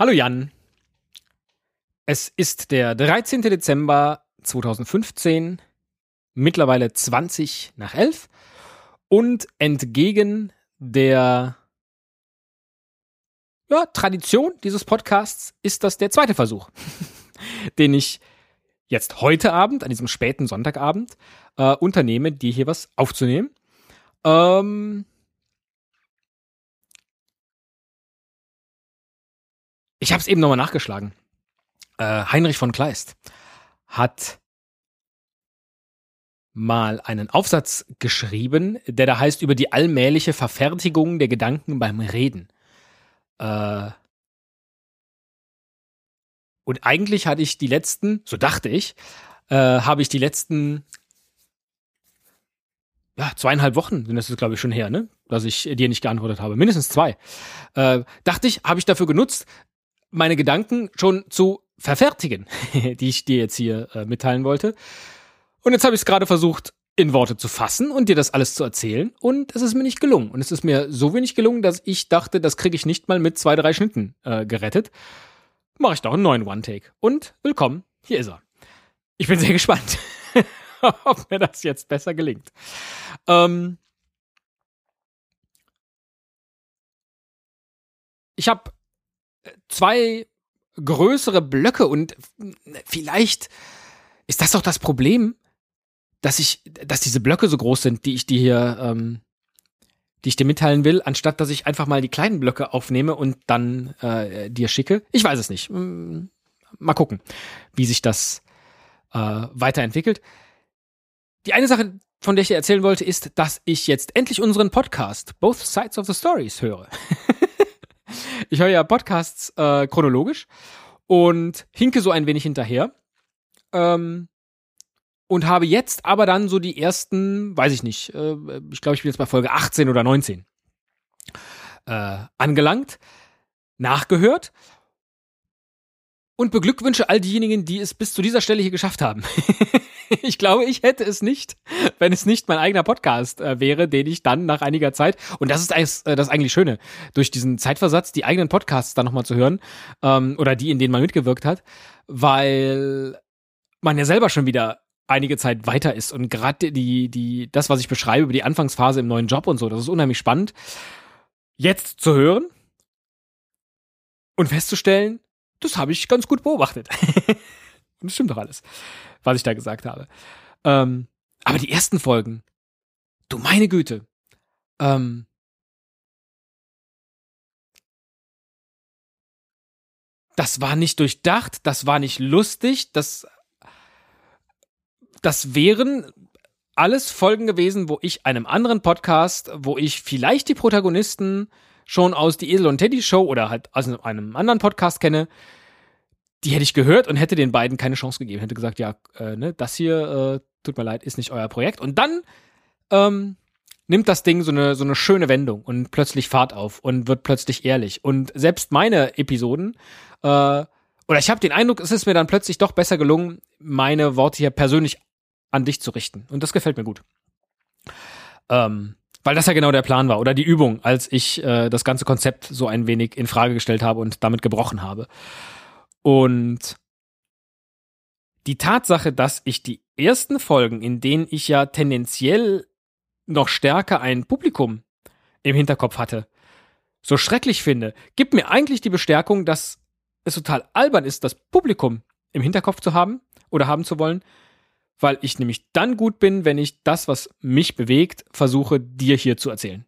Hallo Jan. Es ist der 13. Dezember 2015, mittlerweile 20 nach 11 und entgegen der ja, Tradition dieses Podcasts ist das der zweite Versuch, den ich jetzt heute Abend, an diesem späten Sonntagabend, äh, unternehme, dir hier was aufzunehmen. Ähm, ich habe es eben nochmal nachgeschlagen. Äh, Heinrich von Kleist hat mal einen Aufsatz geschrieben, der da heißt über die allmähliche Verfertigung der Gedanken beim Reden. Äh und eigentlich hatte ich die letzten, so dachte ich, äh, habe ich die letzten ja, zweieinhalb Wochen sind das glaube ich schon her, ne? Dass ich dir nicht geantwortet habe. Mindestens zwei. Äh, dachte ich, habe ich dafür genutzt, meine Gedanken schon zu verfertigen, die ich dir jetzt hier äh, mitteilen wollte. Und jetzt habe ich es gerade versucht, in Worte zu fassen und dir das alles zu erzählen. Und es ist mir nicht gelungen. Und es ist mir so wenig gelungen, dass ich dachte, das kriege ich nicht mal mit zwei, drei Schnitten äh, gerettet. Mache ich doch einen neuen One-Take. Und willkommen, hier ist er. Ich bin sehr gespannt, ob mir das jetzt besser gelingt. Ähm ich habe zwei größere Blöcke und vielleicht ist das doch das Problem, dass ich, dass diese Blöcke so groß sind, die ich dir hier, ähm, die ich dir mitteilen will, anstatt dass ich einfach mal die kleinen Blöcke aufnehme und dann äh, dir schicke. Ich weiß es nicht. Mal gucken, wie sich das äh, weiterentwickelt. Die eine Sache, von der ich dir erzählen wollte, ist, dass ich jetzt endlich unseren Podcast Both Sides of the Stories höre. ich höre ja Podcasts äh, chronologisch und hinke so ein wenig hinterher. Ähm, und habe jetzt aber dann so die ersten, weiß ich nicht, äh, ich glaube, ich bin jetzt bei Folge 18 oder 19 äh, angelangt, nachgehört und beglückwünsche all diejenigen, die es bis zu dieser Stelle hier geschafft haben. ich glaube, ich hätte es nicht, wenn es nicht mein eigener Podcast äh, wäre, den ich dann nach einiger Zeit, und das ist das, äh, das eigentlich Schöne, durch diesen Zeitversatz die eigenen Podcasts dann nochmal zu hören, ähm, oder die, in denen man mitgewirkt hat, weil man ja selber schon wieder einige Zeit weiter ist und gerade die die das was ich beschreibe über die Anfangsphase im neuen Job und so, das ist unheimlich spannend jetzt zu hören und festzustellen, das habe ich ganz gut beobachtet. und das stimmt doch alles, was ich da gesagt habe. Ähm, aber die ersten Folgen, du meine Güte, ähm, das war nicht durchdacht, das war nicht lustig, das das wären alles Folgen gewesen, wo ich einem anderen Podcast, wo ich vielleicht die Protagonisten schon aus die Esel und Teddy Show oder halt aus einem anderen Podcast kenne, die hätte ich gehört und hätte den beiden keine Chance gegeben. Hätte gesagt, ja, äh, ne, das hier, äh, tut mir leid, ist nicht euer Projekt. Und dann ähm, nimmt das Ding so eine, so eine schöne Wendung und plötzlich Fahrt auf und wird plötzlich ehrlich. Und selbst meine Episoden äh, oder ich habe den Eindruck, es ist mir dann plötzlich doch besser gelungen, meine Worte hier persönlich an dich zu richten. Und das gefällt mir gut. Ähm, weil das ja genau der Plan war oder die Übung, als ich äh, das ganze Konzept so ein wenig in Frage gestellt habe und damit gebrochen habe. Und die Tatsache, dass ich die ersten Folgen, in denen ich ja tendenziell noch stärker ein Publikum im Hinterkopf hatte, so schrecklich finde, gibt mir eigentlich die Bestärkung, dass es total albern ist, das Publikum im Hinterkopf zu haben oder haben zu wollen, weil ich nämlich dann gut bin, wenn ich das, was mich bewegt, versuche, dir hier zu erzählen.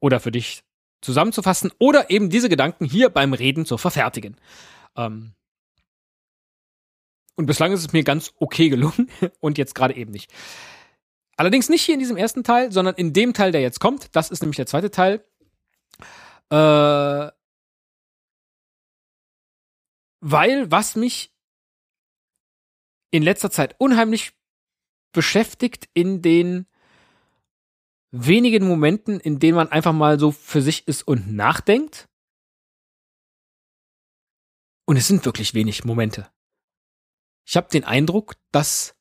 Oder für dich zusammenzufassen oder eben diese Gedanken hier beim Reden zu verfertigen. Ähm und bislang ist es mir ganz okay gelungen und jetzt gerade eben nicht. Allerdings nicht hier in diesem ersten Teil, sondern in dem Teil, der jetzt kommt. Das ist nämlich der zweite Teil. Äh weil was mich in letzter Zeit unheimlich beschäftigt in den wenigen Momenten, in denen man einfach mal so für sich ist und nachdenkt. Und es sind wirklich wenig Momente. Ich habe den Eindruck, dass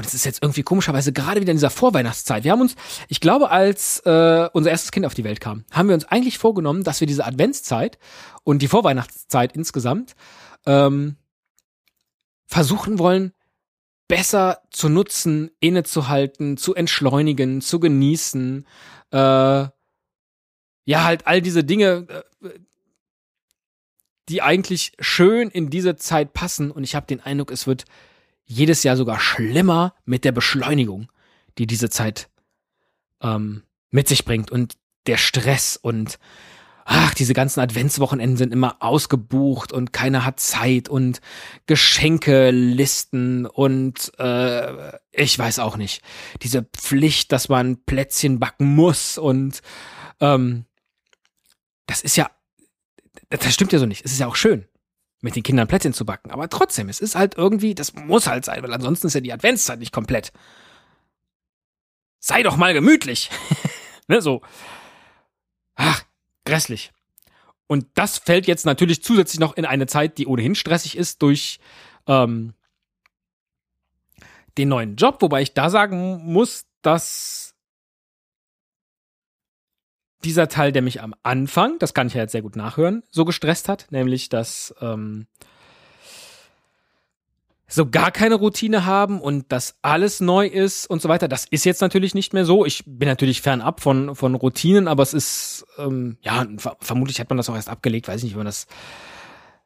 und es ist jetzt irgendwie komischerweise gerade wieder in dieser Vorweihnachtszeit. Wir haben uns, ich glaube, als äh, unser erstes Kind auf die Welt kam, haben wir uns eigentlich vorgenommen, dass wir diese Adventszeit und die Vorweihnachtszeit insgesamt ähm, versuchen wollen, besser zu nutzen, innezuhalten, zu entschleunigen, zu genießen. Äh, ja, halt all diese Dinge, äh, die eigentlich schön in diese Zeit passen. Und ich habe den Eindruck, es wird jedes Jahr sogar schlimmer mit der Beschleunigung, die diese Zeit ähm, mit sich bringt und der Stress und ach, diese ganzen Adventswochenenden sind immer ausgebucht und keiner hat Zeit und Geschenkelisten und äh, ich weiß auch nicht. Diese Pflicht, dass man Plätzchen backen muss und ähm, das ist ja, das stimmt ja so nicht. Es ist ja auch schön mit den Kindern Plätzchen zu backen. Aber trotzdem, es ist halt irgendwie, das muss halt sein, weil ansonsten ist ja die Adventszeit nicht komplett. Sei doch mal gemütlich. ne, so. Ach, grässlich. Und das fällt jetzt natürlich zusätzlich noch in eine Zeit, die ohnehin stressig ist durch ähm, den neuen Job, wobei ich da sagen muss, dass dieser Teil, der mich am Anfang, das kann ich ja jetzt sehr gut nachhören, so gestresst hat, nämlich dass ähm, so gar keine Routine haben und dass alles neu ist und so weiter. Das ist jetzt natürlich nicht mehr so. Ich bin natürlich fernab von, von Routinen, aber es ist, ähm, ja, vermutlich hat man das auch erst abgelegt, weiß ich nicht, wenn man das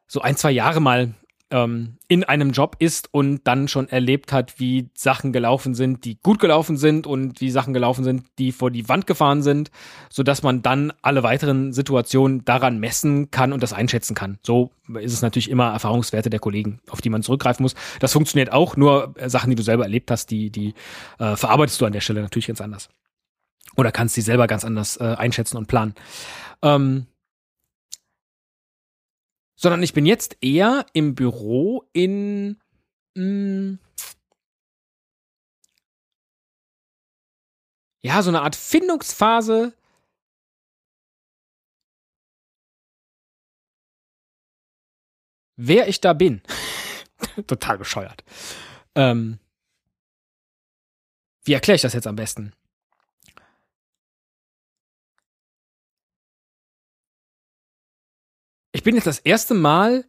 so ein, zwei Jahre mal ähm, in einem Job ist und dann schon erlebt hat, wie Sachen gelaufen sind, die gut gelaufen sind und wie Sachen gelaufen sind, die vor die Wand gefahren sind, so dass man dann alle weiteren Situationen daran messen kann und das einschätzen kann. So ist es natürlich immer Erfahrungswerte der Kollegen, auf die man zurückgreifen muss. Das funktioniert auch, nur äh, Sachen, die du selber erlebt hast, die, die äh, verarbeitest du an der Stelle natürlich ganz anders. Oder kannst sie selber ganz anders äh, einschätzen und planen. Ähm, sondern ich bin jetzt eher im Büro in mh, hm, ja, so eine Art Findungsphase. Wer ich da bin. Total bescheuert. Ähm, wie erkläre ich das jetzt am besten? Bin jetzt das erste Mal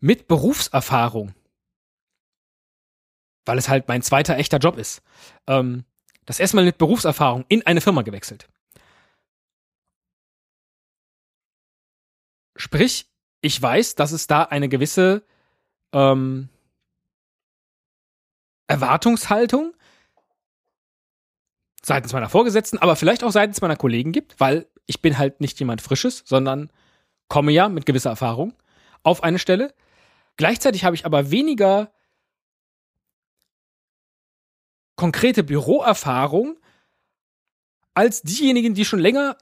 mit Berufserfahrung, weil es halt mein zweiter echter Job ist, ähm, das erste Mal mit Berufserfahrung in eine Firma gewechselt. Sprich, ich weiß, dass es da eine gewisse ähm, Erwartungshaltung seitens meiner Vorgesetzten, aber vielleicht auch seitens meiner Kollegen gibt, weil ich bin halt nicht jemand Frisches, sondern komme ja mit gewisser Erfahrung auf eine Stelle. Gleichzeitig habe ich aber weniger konkrete Büroerfahrung als diejenigen, die schon länger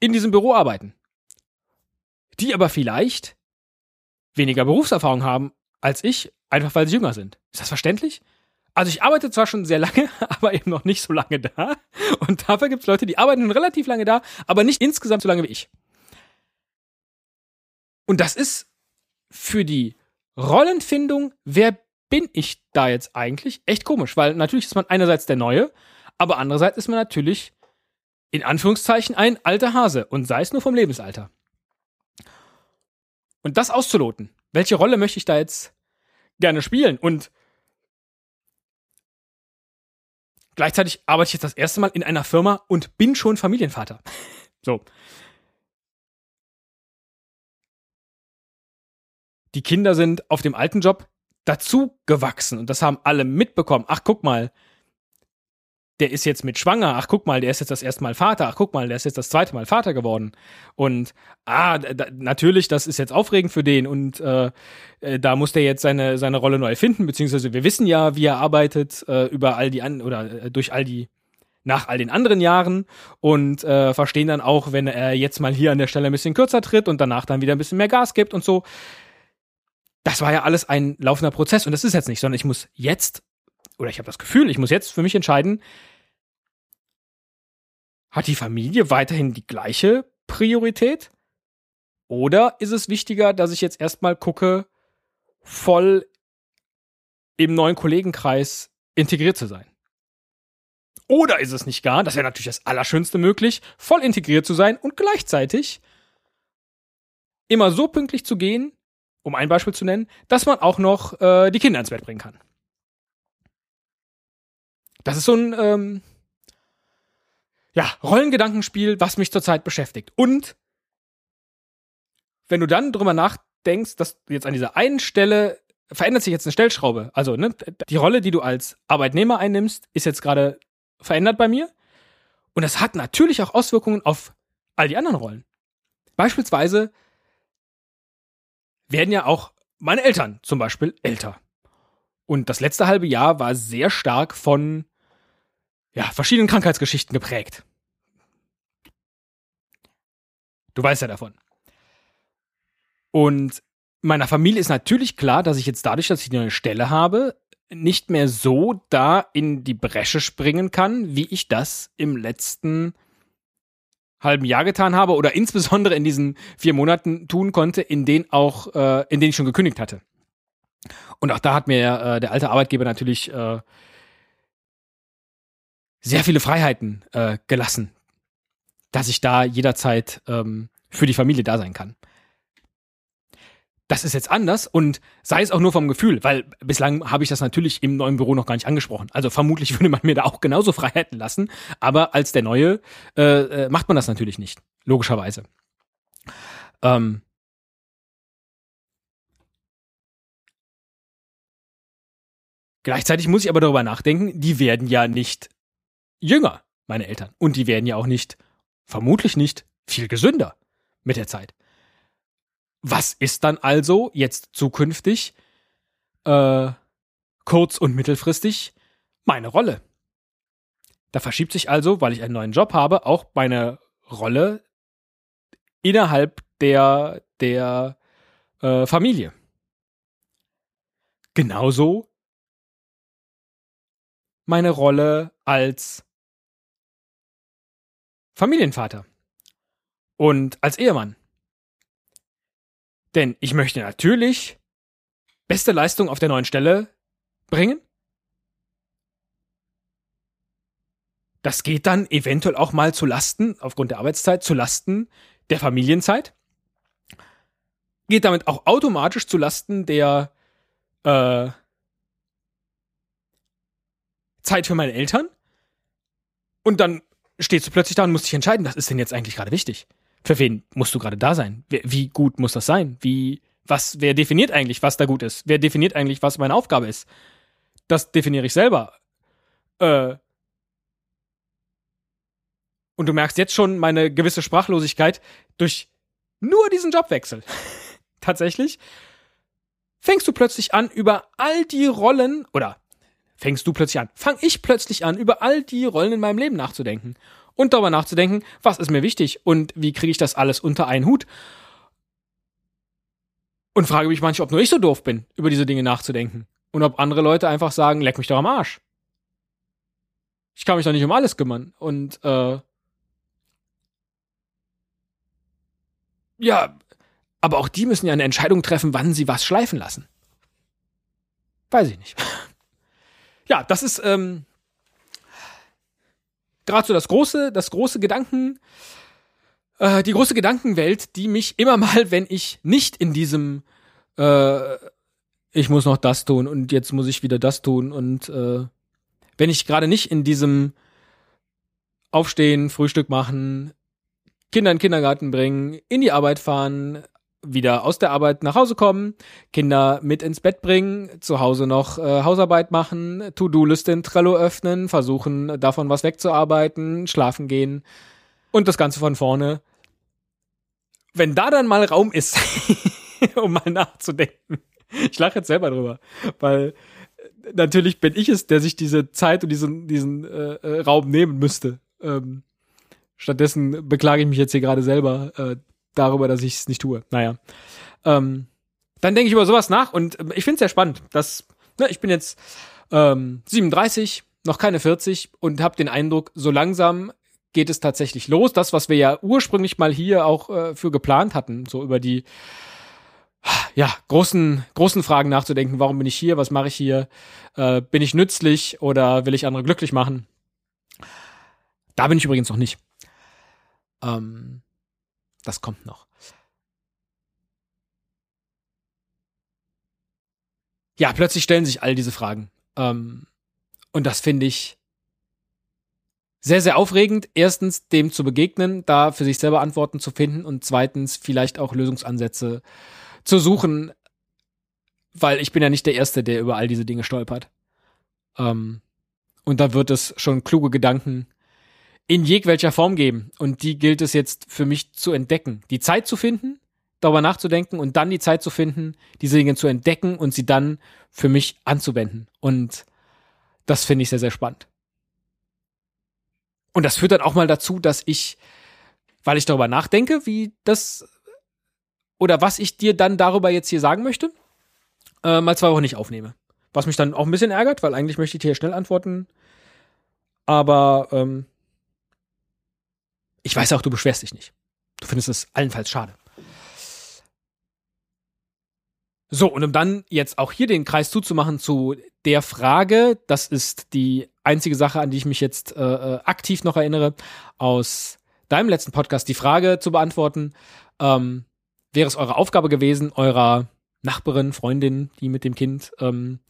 in diesem Büro arbeiten. Die aber vielleicht weniger Berufserfahrung haben als ich, einfach weil sie jünger sind. Ist das verständlich? Also ich arbeite zwar schon sehr lange, aber eben noch nicht so lange da. Und dafür gibt es Leute, die arbeiten relativ lange da, aber nicht insgesamt so lange wie ich. Und das ist für die Rollenfindung, wer bin ich da jetzt eigentlich, echt komisch, weil natürlich ist man einerseits der Neue, aber andererseits ist man natürlich in Anführungszeichen ein alter Hase und sei es nur vom Lebensalter. Und das auszuloten, welche Rolle möchte ich da jetzt gerne spielen und gleichzeitig arbeite ich jetzt das erste Mal in einer Firma und bin schon Familienvater. So. Die Kinder sind auf dem alten Job dazu gewachsen und das haben alle mitbekommen. Ach, guck mal, der ist jetzt mit schwanger. Ach, guck mal, der ist jetzt das erste Mal Vater. Ach, guck mal, der ist jetzt das zweite Mal Vater geworden. Und ah, da, natürlich, das ist jetzt aufregend für den und äh, äh, da muss der jetzt seine seine Rolle neu finden. Beziehungsweise wir wissen ja, wie er arbeitet äh, über all die an oder äh, durch all die nach all den anderen Jahren und äh, verstehen dann auch, wenn er jetzt mal hier an der Stelle ein bisschen kürzer tritt und danach dann wieder ein bisschen mehr Gas gibt und so das war ja alles ein laufender Prozess und das ist jetzt nicht, sondern ich muss jetzt, oder ich habe das Gefühl, ich muss jetzt für mich entscheiden, hat die Familie weiterhin die gleiche Priorität? Oder ist es wichtiger, dass ich jetzt erstmal gucke, voll im neuen Kollegenkreis integriert zu sein. Oder ist es nicht gar, das wäre natürlich das Allerschönste möglich, voll integriert zu sein und gleichzeitig immer so pünktlich zu gehen, um ein Beispiel zu nennen, dass man auch noch äh, die Kinder ins Bett bringen kann. Das ist so ein ähm, ja, Rollengedankenspiel, was mich zurzeit beschäftigt. Und wenn du dann drüber nachdenkst, dass jetzt an dieser einen Stelle verändert sich jetzt eine Stellschraube. Also, ne, die Rolle, die du als Arbeitnehmer einnimmst, ist jetzt gerade verändert bei mir. Und das hat natürlich auch Auswirkungen auf all die anderen Rollen. Beispielsweise werden ja auch meine Eltern zum Beispiel älter. Und das letzte halbe Jahr war sehr stark von ja, verschiedenen Krankheitsgeschichten geprägt. Du weißt ja davon. Und meiner Familie ist natürlich klar, dass ich jetzt dadurch, dass ich eine Stelle habe, nicht mehr so da in die Bresche springen kann, wie ich das im letzten halben Jahr getan habe oder insbesondere in diesen vier Monaten tun konnte, in denen auch, äh, in denen ich schon gekündigt hatte. Und auch da hat mir äh, der alte Arbeitgeber natürlich äh, sehr viele Freiheiten äh, gelassen, dass ich da jederzeit ähm, für die Familie da sein kann das ist jetzt anders und sei es auch nur vom Gefühl, weil bislang habe ich das natürlich im neuen Büro noch gar nicht angesprochen. Also vermutlich würde man mir da auch genauso Freiheiten lassen, aber als der Neue äh, äh, macht man das natürlich nicht, logischerweise. Ähm, Gleichzeitig muss ich aber darüber nachdenken, die werden ja nicht jünger, meine Eltern. Und die werden ja auch nicht, vermutlich nicht, viel gesünder mit der Zeit. Was ist dann also jetzt zukünftig, äh, kurz- und mittelfristig meine Rolle? Da verschiebt sich also, weil ich einen neuen Job habe, auch meine Rolle innerhalb der, der äh, Familie. Genauso meine Rolle als Familienvater und als Ehemann. Denn ich möchte natürlich beste Leistung auf der neuen Stelle bringen. Das geht dann eventuell auch mal zu Lasten, aufgrund der Arbeitszeit, zu Lasten der Familienzeit. Geht damit auch automatisch zu Lasten der äh, Zeit für meine Eltern. Und dann stehst du plötzlich da und musst dich entscheiden, was ist denn jetzt eigentlich gerade wichtig? Für wen musst du gerade da sein? Wie gut muss das sein? Wie, was, wer definiert eigentlich, was da gut ist? Wer definiert eigentlich, was meine Aufgabe ist? Das definiere ich selber. Äh, und du merkst jetzt schon meine gewisse Sprachlosigkeit durch nur diesen Jobwechsel. Tatsächlich fängst du plötzlich an, über all die Rollen, oder fängst du plötzlich an, fang ich plötzlich an, über all die Rollen in meinem Leben nachzudenken und darüber nachzudenken, was ist mir wichtig und wie kriege ich das alles unter einen Hut. Und frage mich manchmal, ob nur ich so doof bin, über diese Dinge nachzudenken. Und ob andere Leute einfach sagen, leck mich doch am Arsch. Ich kann mich doch nicht um alles kümmern. Und äh, ja, aber auch die müssen ja eine Entscheidung treffen, wann sie was schleifen lassen. Weiß ich nicht. ja, das ist ähm, gerade so das große, das große Gedanken, äh, die große Gedankenwelt, die mich immer mal, wenn ich nicht in diesem äh, ich muss noch das tun und jetzt muss ich wieder das tun und äh, wenn ich gerade nicht in diesem Aufstehen, Frühstück machen, Kinder in den Kindergarten bringen, in die Arbeit fahren, wieder aus der Arbeit nach Hause kommen, Kinder mit ins Bett bringen, zu Hause noch äh, Hausarbeit machen, To-Do-Liste in Trello öffnen, versuchen davon was wegzuarbeiten, schlafen gehen und das Ganze von vorne. Wenn da dann mal Raum ist, um mal nachzudenken. Ich lache jetzt selber drüber, weil äh, natürlich bin ich es, der sich diese Zeit und diesen, diesen äh, äh, Raum nehmen müsste. Ähm, stattdessen beklage ich mich jetzt hier gerade selber, äh, darüber, dass ich es nicht tue. Naja. Ähm, dann denke ich über sowas nach und äh, ich finde es sehr spannend, dass ne, ich bin jetzt ähm, 37, noch keine 40 und habe den Eindruck, so langsam geht es tatsächlich los. Das, was wir ja ursprünglich mal hier auch äh, für geplant hatten, so über die ja, großen, großen Fragen nachzudenken. Warum bin ich hier? Was mache ich hier? Äh, bin ich nützlich oder will ich andere glücklich machen? Da bin ich übrigens noch nicht. Ähm, das kommt noch. Ja, plötzlich stellen sich all diese Fragen. Ähm, und das finde ich sehr, sehr aufregend. Erstens, dem zu begegnen, da für sich selber Antworten zu finden und zweitens vielleicht auch Lösungsansätze zu suchen, weil ich bin ja nicht der Erste, der über all diese Dinge stolpert. Ähm, und da wird es schon kluge Gedanken in jegwelcher Form geben. Und die gilt es jetzt für mich zu entdecken. Die Zeit zu finden, darüber nachzudenken und dann die Zeit zu finden, diese Dinge zu entdecken und sie dann für mich anzuwenden. Und das finde ich sehr, sehr spannend. Und das führt dann auch mal dazu, dass ich, weil ich darüber nachdenke, wie das oder was ich dir dann darüber jetzt hier sagen möchte, äh, mal zwei Wochen nicht aufnehme. Was mich dann auch ein bisschen ärgert, weil eigentlich möchte ich dir schnell antworten. Aber ähm, ich weiß auch, du beschwerst dich nicht. Du findest es allenfalls schade. So, und um dann jetzt auch hier den Kreis zuzumachen zu der Frage, das ist die einzige Sache, an die ich mich jetzt äh, äh, aktiv noch erinnere, aus deinem letzten Podcast die Frage zu beantworten. Ähm, wäre es eure Aufgabe gewesen, eurer Nachbarin, Freundin, die mit dem Kind ähm,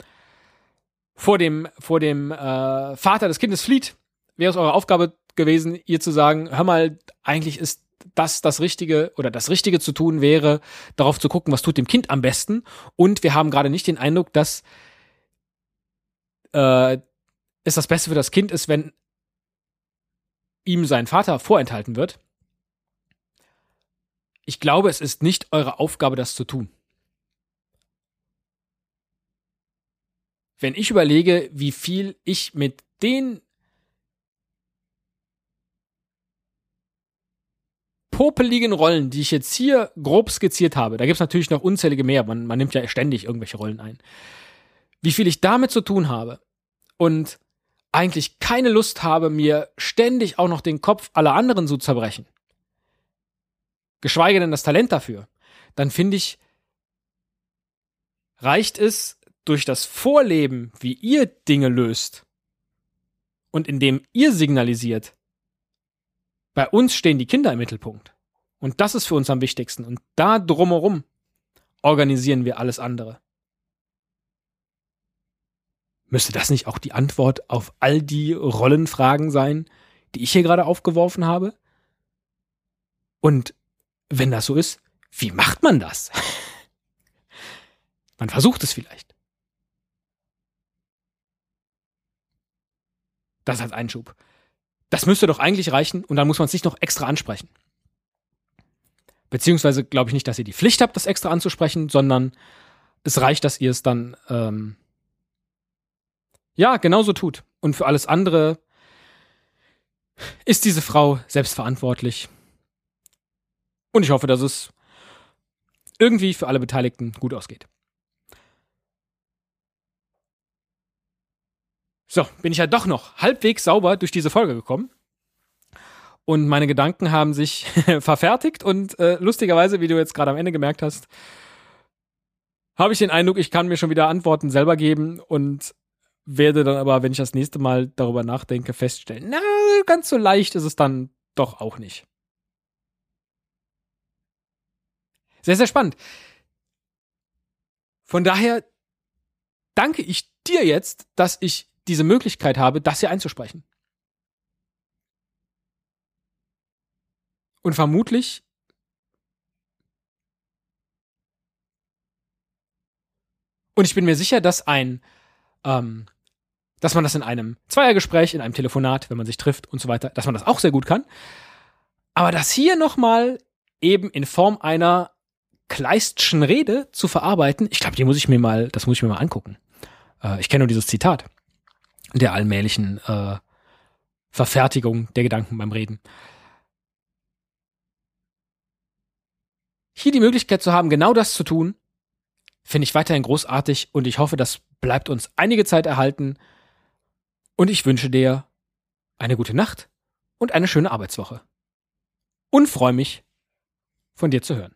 vor dem, vor dem äh, Vater des Kindes flieht, wäre es eure Aufgabe gewesen, ihr zu sagen, hör mal, eigentlich ist das das Richtige oder das Richtige zu tun wäre, darauf zu gucken, was tut dem Kind am besten. Und wir haben gerade nicht den Eindruck, dass äh, es das Beste für das Kind ist, wenn ihm sein Vater vorenthalten wird. Ich glaube, es ist nicht eure Aufgabe, das zu tun. Wenn ich überlege, wie viel ich mit den popeligen Rollen, die ich jetzt hier grob skizziert habe, da gibt es natürlich noch unzählige mehr, man, man nimmt ja ständig irgendwelche Rollen ein, wie viel ich damit zu tun habe und eigentlich keine Lust habe, mir ständig auch noch den Kopf aller anderen zu zerbrechen, geschweige denn das Talent dafür, dann finde ich, reicht es durch das Vorleben, wie ihr Dinge löst und indem ihr signalisiert, bei uns stehen die Kinder im Mittelpunkt. Und das ist für uns am wichtigsten. Und da drumherum organisieren wir alles andere. Müsste das nicht auch die Antwort auf all die Rollenfragen sein, die ich hier gerade aufgeworfen habe? Und wenn das so ist, wie macht man das? man versucht es vielleicht. Das als Einschub. Das müsste doch eigentlich reichen und dann muss man es nicht noch extra ansprechen. Beziehungsweise glaube ich nicht, dass ihr die Pflicht habt, das extra anzusprechen, sondern es reicht, dass ihr es dann ähm, ja genauso tut. Und für alles andere ist diese Frau selbstverantwortlich. Und ich hoffe, dass es irgendwie für alle Beteiligten gut ausgeht. So, bin ich ja doch noch halbwegs sauber durch diese Folge gekommen. Und meine Gedanken haben sich verfertigt und äh, lustigerweise, wie du jetzt gerade am Ende gemerkt hast, habe ich den Eindruck, ich kann mir schon wieder Antworten selber geben und werde dann aber, wenn ich das nächste Mal darüber nachdenke, feststellen, na, ganz so leicht ist es dann doch auch nicht. Sehr, sehr spannend. Von daher danke ich dir jetzt, dass ich diese Möglichkeit habe, das hier einzusprechen. Und vermutlich und ich bin mir sicher, dass ein ähm, dass man das in einem Zweiergespräch, in einem Telefonat, wenn man sich trifft und so weiter, dass man das auch sehr gut kann. Aber das hier nochmal eben in Form einer Kleistschen Rede zu verarbeiten, ich glaube, die muss ich mir mal, das muss ich mir mal angucken. Äh, ich kenne nur dieses Zitat der allmählichen äh, Verfertigung der Gedanken beim Reden. Hier die Möglichkeit zu haben, genau das zu tun, finde ich weiterhin großartig und ich hoffe, das bleibt uns einige Zeit erhalten. Und ich wünsche dir eine gute Nacht und eine schöne Arbeitswoche. Und freue mich, von dir zu hören.